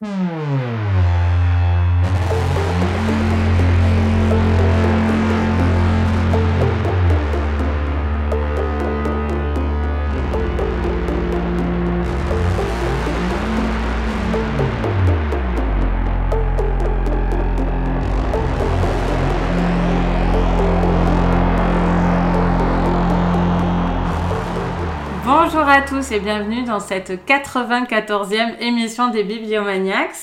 Bonjour tous et bienvenue dans cette 94e émission des Bibliomaniacs.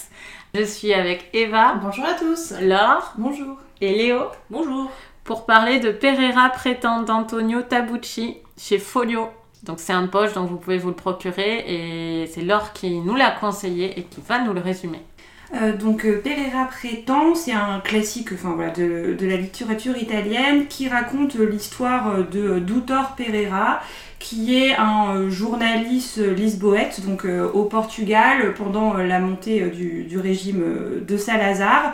Je suis avec Eva. Bonjour à tous. Laure. Bonjour. Et Léo. Bonjour. Pour parler de Pereira Prétend d'Antonio Tabucci chez Folio. Donc c'est un poche dont vous pouvez vous le procurer et c'est Laure qui nous l'a conseillé et qui va nous le résumer. Euh, donc euh, Pereira Prétend, c'est un classique enfin, voilà, de, de, la littérature italienne qui raconte l'histoire de Doutor Pereira, qui est un euh, journaliste lisboète, donc euh, au Portugal, pendant euh, la montée du, du, régime de Salazar,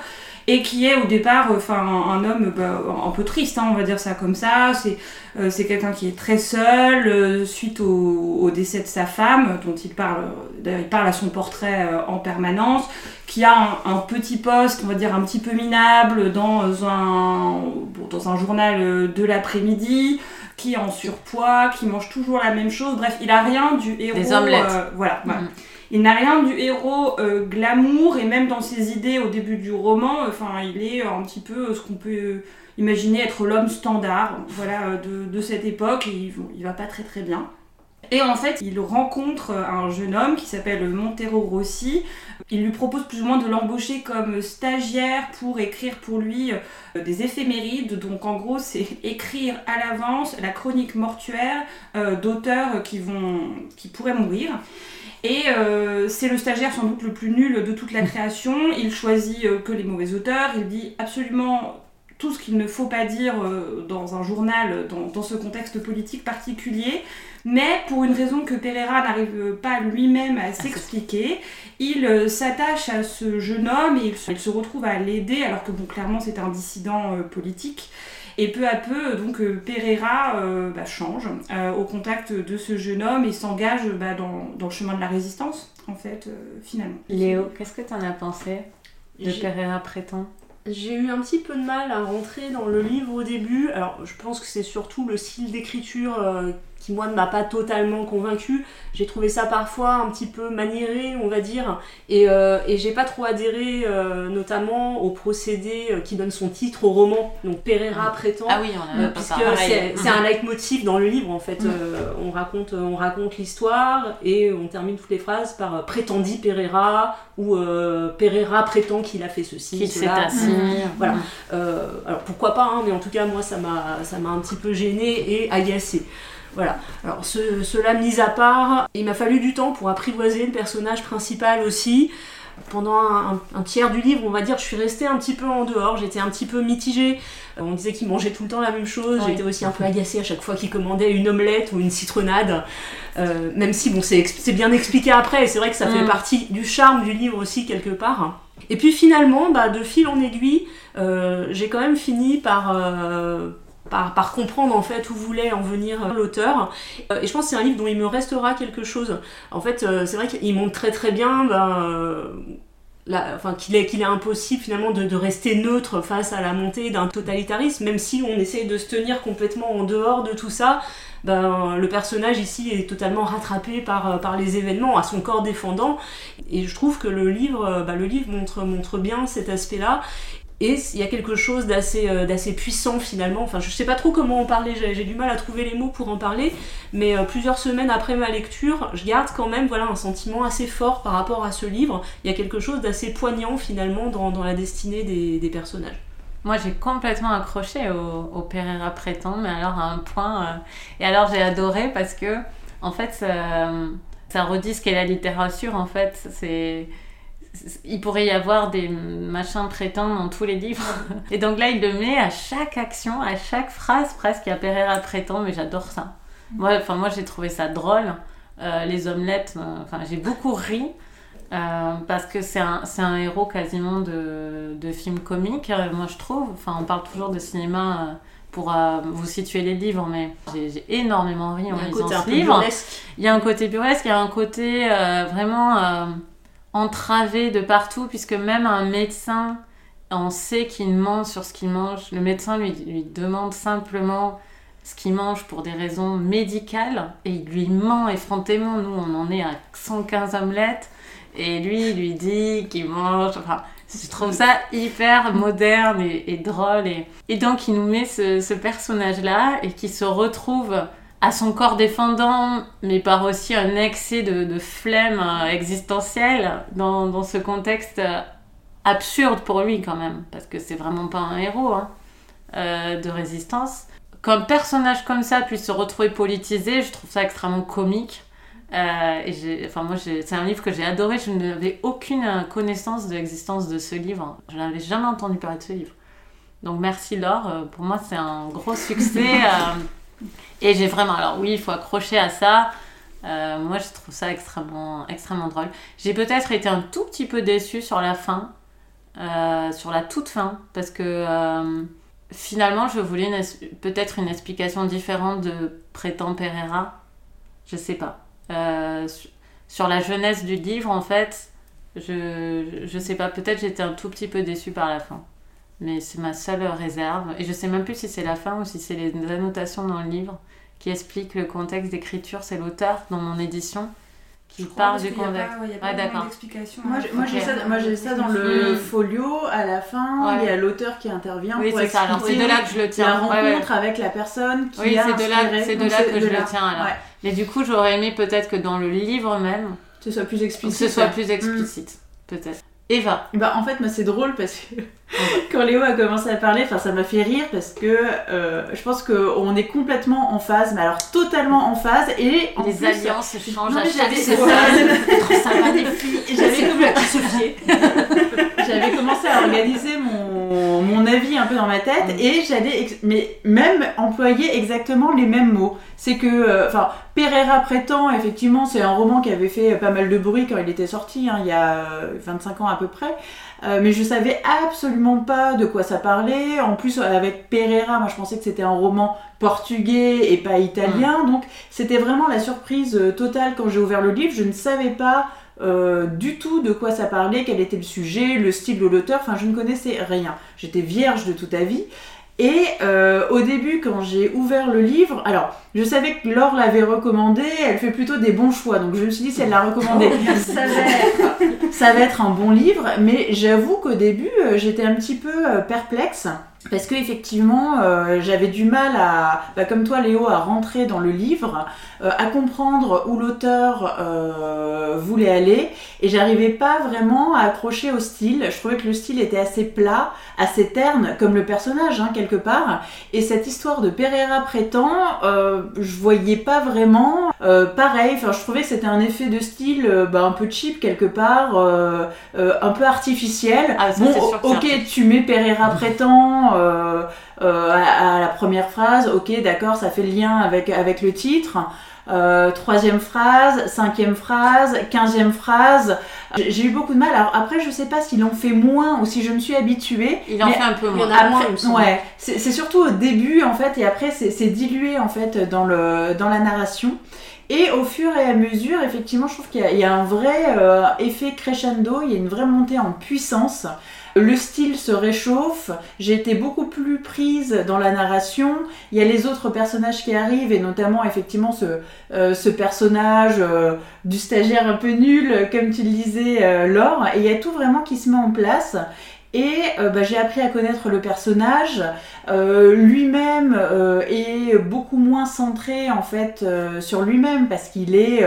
et qui est au départ enfin, un, homme bah, un peu triste, hein, on va dire ça comme ça. C'est euh, quelqu'un qui est très seul euh, suite au, décès de sa femme, dont il parle, il parle à son portrait euh, en permanence, qui a un, un, petit poste, on va dire un petit peu minable dans un, dans un journal de l'après-midi qui est en surpoids, qui mange toujours la même chose. Bref, il a rien du héros. Des omelettes. Euh, voilà. voilà. Mm. Il n'a rien du héros euh, glamour et même dans ses idées au début du roman, enfin, il est un petit peu ce qu'on peut imaginer être l'homme standard, voilà, de, de cette époque. Et il, il va pas très très bien. Et en fait, il rencontre un jeune homme qui s'appelle Montero Rossi. Il lui propose plus ou moins de l'embaucher comme stagiaire pour écrire pour lui euh, des éphémérides. Donc en gros, c'est écrire à l'avance la chronique mortuaire euh, d'auteurs qui, qui pourraient mourir. Et euh, c'est le stagiaire sans doute le plus nul de toute la création. Il choisit que les mauvais auteurs. Il dit absolument tout ce qu'il ne faut pas dire dans un journal, dans, ce contexte politique particulier. Mais pour une raison que Pereira n'arrive pas lui-même à s'expliquer, il euh, s'attache à ce jeune homme et il se, retrouve à l'aider, alors que bon, clairement c'est un dissident euh, politique. Et peu à peu, donc Pereira euh, bah, change euh, au contact de ce jeune homme et s'engage bah, dans, dans, le chemin de la résistance, en fait, euh, finalement. Léo, qu'est-ce que tu en as pensé de Pereira Prétend? J'ai eu un petit peu de mal à rentrer dans le livre au début. Alors, je pense que c'est surtout le style d'écriture euh, qui, moi, ne m'a pas totalement convaincu. J'ai trouvé ça parfois un petit peu maniéré, on va dire. Et, euh, et j'ai pas trop adhéré, euh, notamment au procédé euh, qui donne son titre au roman. Donc, Pereira prétend. Ah oui, on a euh, Puisque c'est un leitmotiv dans le livre, en fait. Mmh. on raconte, on raconte l'histoire et on termine toutes les phrases par prétendit Pereira ou Pereira prétend qu'il a fait ceci. Qu'il s'est assis. Voilà. alors, pourquoi pas, hein, mais en tout cas, moi, ça m'a un petit peu gêné et agacé. Voilà. Alors, ce, cela mis à part, il m'a fallu du temps pour apprivoiser le personnage principal aussi. Pendant un, un, tiers du livre, on va dire, je suis restée un petit peu en dehors, j'étais un petit peu mitigée. On disait qu'il mangeait tout le temps la même chose, j'étais aussi un peu agacée à chaque fois qu'il commandait une omelette ou une citronnade. Euh, même si, bon, c'est bien expliqué après, et c'est vrai que ça mm. fait partie du charme du livre aussi, quelque part. Et puis finalement, bah, de fil en aiguille, euh, j'ai quand même fini par. Euh, par, comprendre en fait où voulait en venir euh, l'auteur. Euh, et je pense que c'est un livre dont il me restera quelque chose. En fait, euh, c'est vrai qu'il montre très très bien ben, enfin, qu'il est, qu'il est impossible finalement de, rester neutre face à la montée d'un totalitarisme, même si on essaye de se tenir complètement en dehors de tout ça. Ben, le personnage ici est totalement rattrapé par, les événements, à son corps défendant. Et je trouve que le livre, ben, le livre montre, montre bien cet aspect-là. Et il y a quelque chose d'assez euh, puissant finalement. Enfin, je sais pas trop comment en parler, j'ai du mal à trouver les mots pour en parler, mais euh, plusieurs semaines après ma lecture, je garde quand même voilà, un sentiment assez fort par rapport à ce livre. Il y a quelque chose d'assez poignant finalement dans, dans la destinée des, des personnages. Moi, j'ai complètement accroché au, au Pereira Prétend, mais alors à un point. Euh... Et alors, j'ai adoré parce que, en fait, ça, ça redit ce qu'est la littérature. En fait, c'est il pourrait y avoir des machins prétendants dans tous les livres. Et donc là, il le met à chaque action, à chaque phrase presque, il y a Pereira prétend, mais j'adore ça. Moi, enfin, moi j'ai trouvé ça drôle. Euh, les omelettes, euh, enfin, j'ai beaucoup ri. Euh, parce que c'est un, un, héros quasiment de, de film comique, moi je trouve. Enfin, on parle toujours de cinéma euh, pour vous situer les livres, mais j'ai énormément ri en lisant ce livre. Burlesque. Il y a un côté burlesque, il y a un côté vraiment entravé de partout, puisque même un médecin, on sait qu'il ment sur ce qu'il mange. Le médecin lui, lui demande simplement ce qu'il mange pour des raisons médicales et il lui ment effrontément. Nous, on en est à 115 omelettes et lui, il lui dit qu'il mange. Enfin, je trouve ça hyper moderne et, drôle. Et, et, donc, il nous met ce, ce personnage-là et qui se retrouve à son corps défendant, mais par aussi un excès de, flemme euh, existentielle dans, ce contexte euh, absurde pour lui quand même, parce que c'est vraiment pas un héros hein, euh, de résistance. Qu'un personnage comme ça puisse se retrouver politisé, je trouve ça extrêmement comique. Enfin, moi, c'est un livre que j'ai adoré. Je n'avais aucune connaissance de l'existence de ce livre. Je n'avais jamais entendu parler de ce livre. Donc, merci Laure. Pour moi, c'est un gros succès. Et j'ai vraiment, alors oui, il faut accrocher à ça. Euh, moi, je trouve ça extrêmement, extrêmement drôle. J'ai peut-être été un tout petit peu déçue sur la fin, euh, sur la toute fin, parce que euh, finalement, je voulais peut-être une explication différente de Prétend. Je sais pas. sur la jeunesse du livre, en fait, je, je sais pas, peut-être j'étais un tout petit peu déçue par la fin. Mais c'est ma seule réserve. Et je sais même plus si c'est la fin ou si c'est les annotations dans le livre qui expliquent le contexte d'écriture. C'est l'auteur dans mon édition qui parle du contexte. Ouais, d'accord. Moi, moi j'ai ça, moi, ça dans le folio à la fin. Il y a l'auteur qui intervient oui, pour c'est ça. Alors c'est de là que je le tiens. La rencontre avec la personne qui oui, a c'est de là, c'est de là que je le tiens. Alors. Mais du coup, j'aurais aimé peut-être que dans le livre même, ce soit plus explicite. Ce soit plus explicite, peut-être. Eva. Bah en fait moi c'est drôle parce que quand Léo a commencé à parler, enfin ça m'a fait rire parce que euh, je pense qu'on est complètement en phase, mais alors totalement en phase et en les alliances changent non, à chaque J'avais commencé à organiser mon, mon, avis un peu dans ma tête et j'allais mais même employer exactement les mêmes mots. C'est que euh, enfin Pereira prétend effectivement c'est un roman qui avait fait pas mal de bruit quand il était sorti hein, il y a 25 ans à peu près. Euh, mais je savais absolument pas de quoi ça parlait. En plus, avec Pereira, moi je pensais que c'était un roman portugais et pas italien. Mm. Donc c'était vraiment la surprise euh, totale quand j'ai ouvert le livre. Je ne savais pas euh, du tout de quoi ça parlait, quel était le sujet, le style de l'auteur. Enfin, je ne connaissais rien. J'étais vierge de tout avis. Et euh, au début, quand j'ai ouvert le livre, alors je savais que Laure l'avait recommandé, elle fait plutôt des bons choix, donc je me suis dit si elle l'a recommandé, ça, va être, ça va être un bon livre, mais j'avoue qu'au début, euh, j'étais un petit peu perplexe. Parce que effectivement, euh, j'avais du mal à, bah, comme toi Léo, à rentrer dans le livre, euh, à comprendre où l'auteur euh, voulait aller, et j'arrivais pas vraiment à accrocher au style. Je trouvais que le style était assez plat, assez terne, comme le personnage hein, quelque part. Et cette histoire de Pereira prétend, je voyais pas vraiment pareil. Enfin, je trouvais que c'était un effet de style bah, un peu cheap quelque part, un peu artificiel. Ah, bon, ok, tu mets Pereira prétend. Euh, euh, à, la première phrase, ok, d'accord, ça fait le lien avec, avec le titre. Euh, troisième phrase, cinquième phrase, quinzième phrase. J'ai eu beaucoup de mal. Alors après, je sais pas s'ils l'ont fait moins ou si je me suis habituée. Il en fait un peu moins. ouais, c'est surtout au début en fait, et après c'est dilué en fait dans le dans la narration. Et au fur et à mesure, effectivement, je trouve qu'il y, a un vrai effet crescendo, il y a une vraie montée en puissance. Le style se réchauffe, j'ai été beaucoup plus prise dans la narration. Il y a les autres personnages qui arrivent, et notamment effectivement ce, euh, personnage euh, du stagiaire un peu nul, comme tu le disais, euh, Laure. Et il y a tout vraiment qui se met en place. Et bah, j'ai appris à connaître le personnage. lui-même est beaucoup moins centré en fait sur lui-même parce qu'il est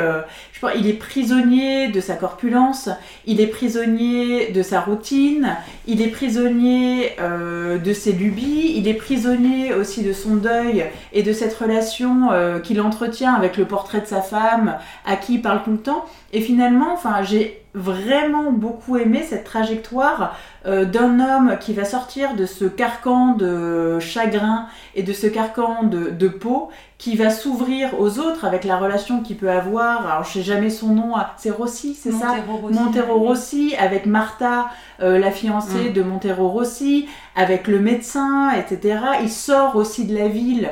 il est prisonnier de sa corpulence, il est prisonnier de sa routine, il est prisonnier euh, de ses lubies, il est prisonnier aussi de son deuil et de cette relation euh, qu'il entretient avec le portrait de sa femme à qui il parle tout le temps. Et finalement, enfin, j'ai vraiment beaucoup aimé cette trajectoire euh, d'un homme qui va sortir de ce carcan de chagrin et de ce carcan de, peau, qui va s'ouvrir aux autres avec la relation qu'il peut avoir. Alors je sais jamais son nom, c'est Rossi, c'est ça Montero Rossi, avec Martha, euh, la fiancée mm. de Montero Rossi, avec le médecin, etc. Il sort aussi de la ville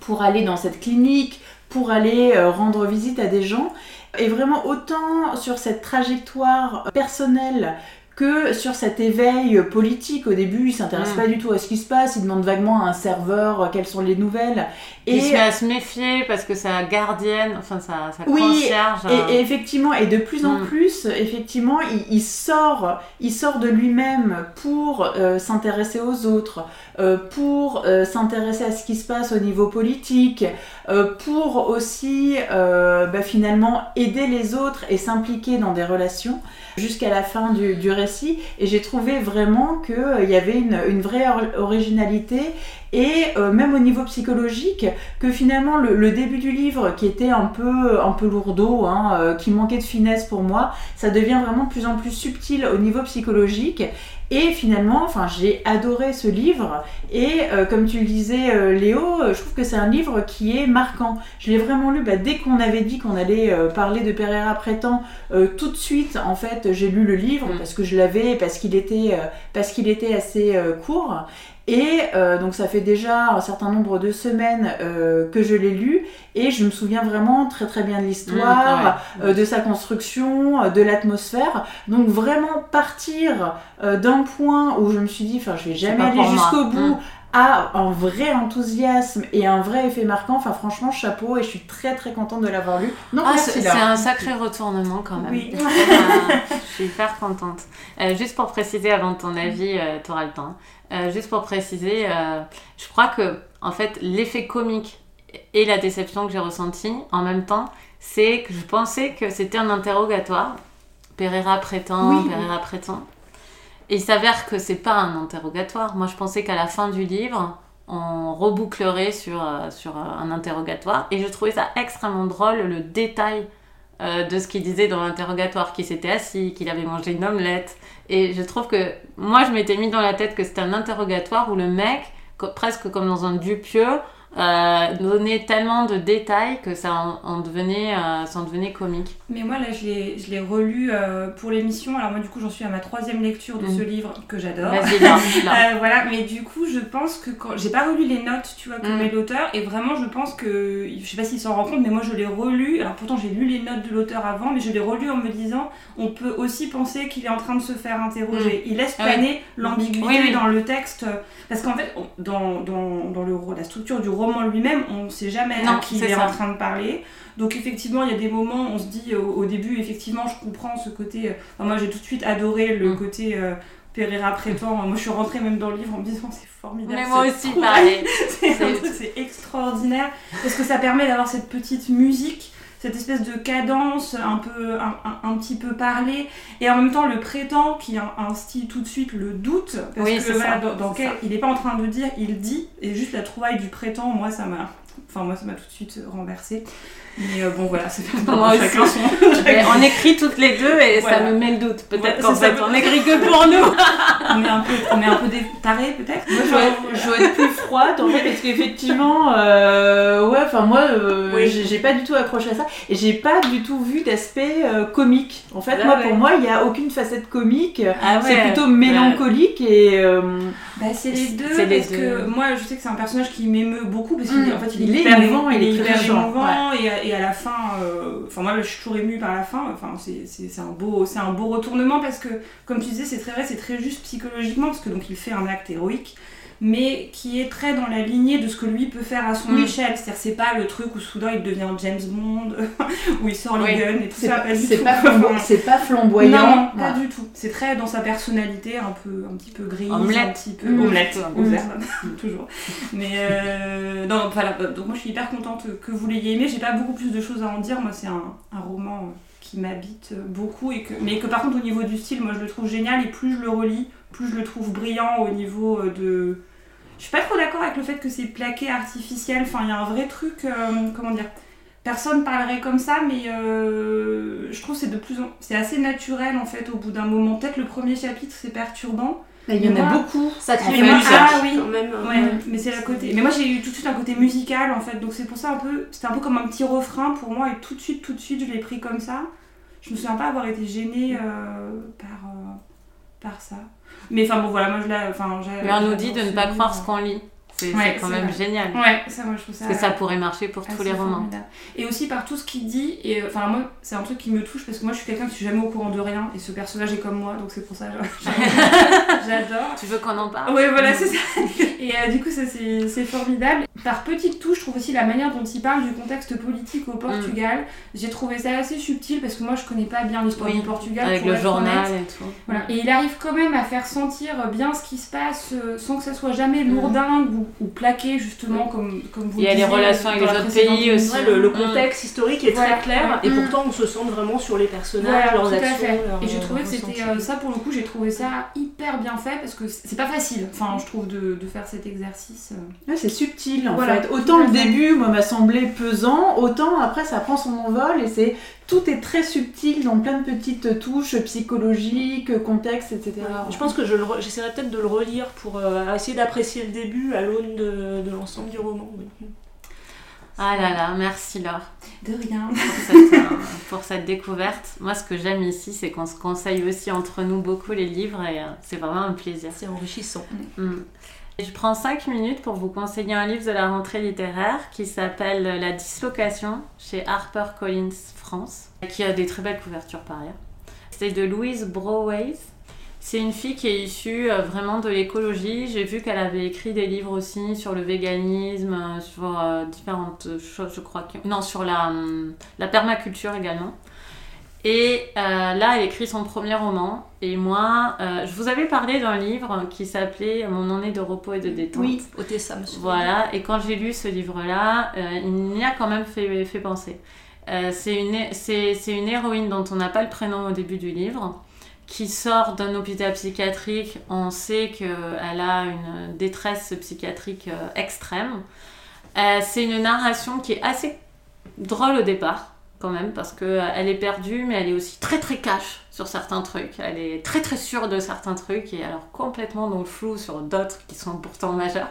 pour aller dans cette clinique, pour aller euh, rendre visite à des gens. Et vraiment autant sur cette trajectoire personnelle que sur cet éveil politique. Au début, il s'intéresse Mm. pas du tout à ce qui se passe, il demande vaguement à un serveur euh, quelles sont les nouvelles. Il se met à se méfier parce que sa gardienne, enfin sa, sa Oui, concierge. Et, et effectivement, et de plus en Mm. plus, effectivement, il, il sort, il sort de lui-même pour euh, s'intéresser aux autres, euh, pour euh, s'intéresser à ce qui se passe au niveau politique, pour aussi bah, finalement aider les autres et s'impliquer dans des relations jusqu'à la fin du, du récit. Et j'ai trouvé vraiment qu'il y avait une, vraie or- originalité et euh, même au niveau psychologique, que finalement le, le début du livre, qui était un peu, un peu lourdeau, hein, euh, qui manquait de finesse pour moi, ça devient vraiment de plus en plus subtil au niveau psychologique. Et finalement, enfin, j'ai adoré ce livre. Et euh, comme tu le disais, euh, Léo, euh, je trouve que c'est un livre qui est marquant. Je l'ai vraiment lu bah, dès qu'on avait dit qu'on allait parler de Pereira Prétend. tout de suite, en fait, j'ai lu le livre Mm. parce que je l'avais, parce qu'il était, parce qu'il était assez court. Et euh, donc ça fait déjà un certain nombre de semaines euh, que je l'ai lu et je me souviens vraiment très très bien de l'histoire, Mmh, euh, de sa construction, de l'atmosphère. Donc vraiment partir d'un point où je me suis dit, enfin je vais jamais aller jusqu'au bout. Mm. À un vrai enthousiasme et un vrai effet marquant. Enfin, franchement, chapeau et je suis très très contente de l'avoir lu. Donc, Ah, c'est un sacré retournement quand même. Oui. Euh, je suis hyper contente. Euh, juste pour préciser avant ton avis, tu auras le temps. Euh, juste pour préciser, euh, je crois que en fait l'effet comique et la déception que j'ai ressentie en même temps, c'est que je pensais que c'était un interrogatoire. Pereira prétend, Oui, Pereira prétend. Il s'avère que c'est pas un interrogatoire. Moi, je pensais qu'à la fin du livre, on rebouclerait sur, euh, euh, un interrogatoire. Et je trouvais ça extrêmement drôle, le détail euh, de ce qu'il disait dans l'interrogatoire, qu'il s'était assis, qu'il avait mangé une omelette. Et je trouve que moi, je m'étais mis dans la tête que c'était un interrogatoire où le mec, presque comme dans un dupieux, euh, donnait tellement de détails que ça en, en devenait, euh, ça en devenait comique. Mais moi, là, je l'ai relu euh, pour l'émission. Alors, moi, du coup, j'en suis à ma troisième lecture de Mm. ce livre que j'adore. Euh, voilà, mais du coup, je pense que quand j'ai pas relu les notes, tu vois, que Mm. met l'auteur, et vraiment, je pense que, je sais pas s'il s'en rend compte, mais moi, je l'ai relu. Alors, pourtant, j'ai lu les notes de l'auteur avant, mais je l'ai relu en me disant, on peut aussi penser qu'il est en train de se faire interroger. Il laisse Ah planer l'ambiguïté Oui, oui. dans le texte, parce qu'en fait, dans, dans, dans le, la structure du roman lui-même, on sait jamais Non, à qui il est en train de parler. Donc effectivement, il y a des moments, on se dit au, au début, effectivement, je comprends ce côté. euh, enfin, moi, j'ai tout de suite adoré le Mm. côté euh, Pereira prétend. Moi, je suis rentrée même dans le livre en me disant c'est formidable. Mais moi aussi, pareil. c'est extraordinaire parce que ça permet d'avoir cette petite musique. Cette espèce de cadence un peu un, un- un petit peu parlée et en même temps le prétend qui in- instille tout de suite le doute parce Oui, que c'est voilà, ça, dans, quel- il n'est pas en train de dire il dit et juste la trouvaille du prétend moi ça m'a enfin moi ça m'a tout de suite renversé mais euh, bon voilà c'est aussi. chacun son on écrit toutes les deux et ça me met le doute. Peut-être qu'en fait, on écrit que pour nous. on est un peu on est un peu des tarés peut-être Moi, je dois, être plus froide en fait parce qu'effectivement, euh, ouais, enfin moi, euh, Oui. j'ai pas du tout accroché à ça et j'ai pas du tout vu d'aspect euh, comique. En fait, Ah moi, ouais. pour moi, il y a aucune facette comique. Ah C'est plutôt mélancolique et Bah, c'est les deux, C'est les parce deux. que moi je sais que c'est un personnage qui m'émeut beaucoup parce qu'il Mm. est- en fait, il, Il est hyper émouvant, il est hyper émouvant et, à, et à la fin, euh, enfin moi je suis toujours émue par la fin, enfin c'est un, beau, c'est un beau retournement parce que comme tu disais c'est très vrai, c'est très juste psychologiquement parce que donc il fait un acte héroïque mais qui est très dans la lignée de ce que lui peut faire à son Mm. échelle, c'est-à-dire c'est pas le truc où soudain il devient James Bond, où il sort les Oui. guns et tout c'est ça, pas, pas du c'est pas, flambo- c'est pas flamboyant. Non, non, pas du tout. C'est très dans sa personnalité, un peu, un petit peu grise, un Omelette. petit peu Mmh. omelette, Mmh. herbes, toujours. Mais euh, non, voilà. Donc moi, je suis hyper contente que vous l'ayez aimé. J'ai pas beaucoup plus de choses à en dire. Moi, c'est un, un roman qui m'habite beaucoup et que, mais que par contre, au niveau du style, moi, je le trouve génial. Et plus je le relis, plus je le trouve brillant au niveau euh, de. Je suis pas trop d'accord avec le fait que c'est plaqué artificiel. Enfin, il y a un vrai truc, euh, comment dire. Personne parlerait comme ça, mais euh, je trouve c'est de plus en... c'est assez naturel en fait au bout d'un moment. Peut-être le premier chapitre c'est perturbant. Il y en a beaucoup. Ça crée fait, musique ah oui. quand même. Ouais, mais c'est la côté. Mais moi j'ai eu tout de suite un côté musical en fait, donc c'est pour ça un peu, c'était un peu comme un petit refrain pour moi et tout de suite, tout de suite je l'ai pris comme ça. Je me souviens pas avoir été gênée euh, par euh, par ça. Mais enfin bon voilà, moi je l'ai, enfin Mais on nous dit de ne pas croire ce qu'on lit. C'est Ouais, quand même vrai. génial. Ouais, ça, moi, je trouve ça. Parce que ça pourrait marcher pour tous les romans. formidable. Et aussi par tout ce qu'il dit, et euh, enfin moi c'est un truc qui me touche parce que moi je suis quelqu'un qui suis jamais au courant de rien et ce personnage est comme moi donc c'est pour ça que j'adore. Tu veux qu'on en parle? Ouais voilà c'est ça. Et euh, du coup ça c'est c'est formidable. Par petites touches je trouve aussi la manière dont il parle du contexte politique au Portugal. J'ai trouvé ça assez subtil parce que moi je connais pas bien l'histoire Mm. Oui, du Portugal. Avec pour le journal honnête. et tout. Voilà. Et il arrive quand même à faire sentir bien ce qui se passe euh, sans que ça soit jamais lourdingue ou, ou plaqué justement comme, comme vous Il y a les relations avec les autres pays aussi. Ouais, le, le Mm. contexte historique est Voilà. très clair et Mm. pourtant on se centre vraiment sur les personnages, Voilà, leurs tout à actions. fait. leurs- Et j'ai trouvé que c'était euh, ça pour le coup, j'ai trouvé ça hyper bien fait parce que c'est pas facile, enfin je trouve de, de faire cet exercice. euh. Ouais, c'est subtil en Voilà, fait. Autant le début moi m'a semblé pesant, autant après ça prend son envol et c'est tout est très subtil dans plein de petites touches psychologiques, contexte, etc. Je pense que je le re- j'essaierai peut-être de le relire pour euh, essayer d'apprécier le début à l'aune de, de l'ensemble du roman. oui. Ah là là, merci Laure De rien. pour cette, euh, pour cette découverte. Moi, ce que j'aime ici, c'est qu'on se conseille aussi entre nous beaucoup les livres et euh, c'est vraiment un plaisir. C'est enrichissant. Mm. Je prends 5 minutes pour vous conseiller un livre de la rentrée littéraire qui s'appelle La dislocation chez HarperCollins France, qui a des très belles couvertures par ailleurs. C'est de Louise Broways. C'est une fille qui est issue euh, vraiment de l'écologie. J'ai vu qu'elle avait écrit des livres aussi sur le véganisme, euh, sur euh, différentes choses, je crois. Non, sur la, hum, la permaculture également. Et euh, là, elle écrit son premier roman. Et moi, euh, je vous avais parlé d'un livre qui s'appelait Mon année de repos et de détente. Oui, au Tessa, monsieur. Voilà, et quand j'ai lu ce livre-là, euh, il m'y a quand même fait, fait penser. C'est une, c'est, c'est une héroïne dont on n'a pas le prénom au début du livre, qui sort d'un hôpital psychiatrique. On sait qu'elle a une détresse psychiatrique extrême. C'est une narration qui est assez drôle au départ, quand même, parce qu'elle est perdue, mais elle est aussi très très cash sur certains trucs. Elle est très très sûre de certains trucs et alors complètement dans le flou sur d'autres qui sont pourtant majeurs.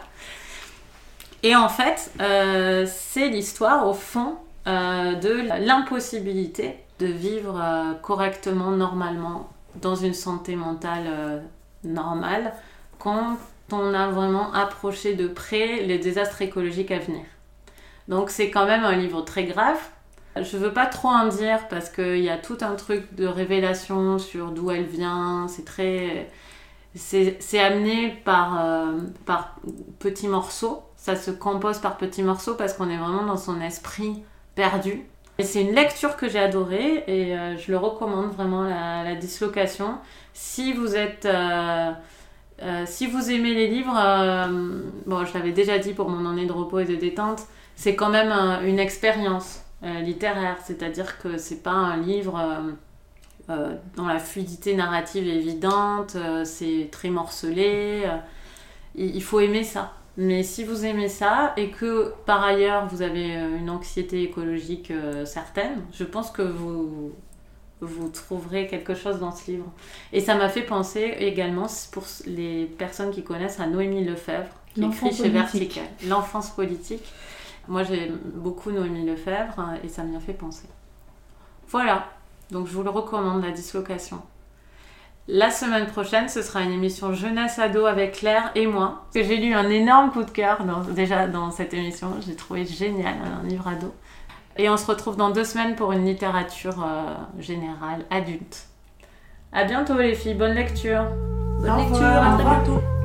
Et en fait, euh, c'est l'histoire au fond euh, de l'impossibilité de vivre euh, correctement, normalement, dans une santé mentale euh, normale, quand on a vraiment approché de près les désastres écologiques à venir. Donc c'est quand même un livre très grave. Je veux pas trop en dire parce qu'il y a tout un truc de révélation sur d'où elle vient. C'est très. C'est amené par, euh, par petits morceaux. Ça se compose par petits morceaux parce qu'on est vraiment dans son esprit perdu. C'est une lecture que j'ai adorée et euh, je le recommande vraiment, la, la dislocation. Si vous êtes. euh, si vous aimez les livres, bon, je l'avais déjà dit pour mon année de repos et de détente, c'est quand même un- une expérience euh, littéraire, c'est-à-dire que c'est pas un livre euh, euh, dont la fluidité narrative est évidente, euh, c'est très morcelé, il, faut aimer ça. Mais si vous aimez ça et que par ailleurs vous avez une anxiété écologique certaine, je pense que vous, vous trouverez quelque chose dans ce livre. Et ça m'a fait penser également, pour les personnes qui connaissent, à Noémie Lefebvre, qui écrit chez. Vertical. L'enfance politique. Moi, j'aime beaucoup Noémie Lefebvre euh, et ça m'y a fait penser. Voilà, donc je vous le recommande, la dislocation. La semaine prochaine, ce sera une émission jeunesse ado avec Claire et moi. Que j'ai lu un énorme coup de cœur dans- déjà dans cette émission. J'ai trouvé génial un livre ado. Et on se retrouve dans deux semaines pour une littérature euh, générale adulte. À bientôt les filles, bonne lecture. Bonne Au lecture, revoir. à très bientôt.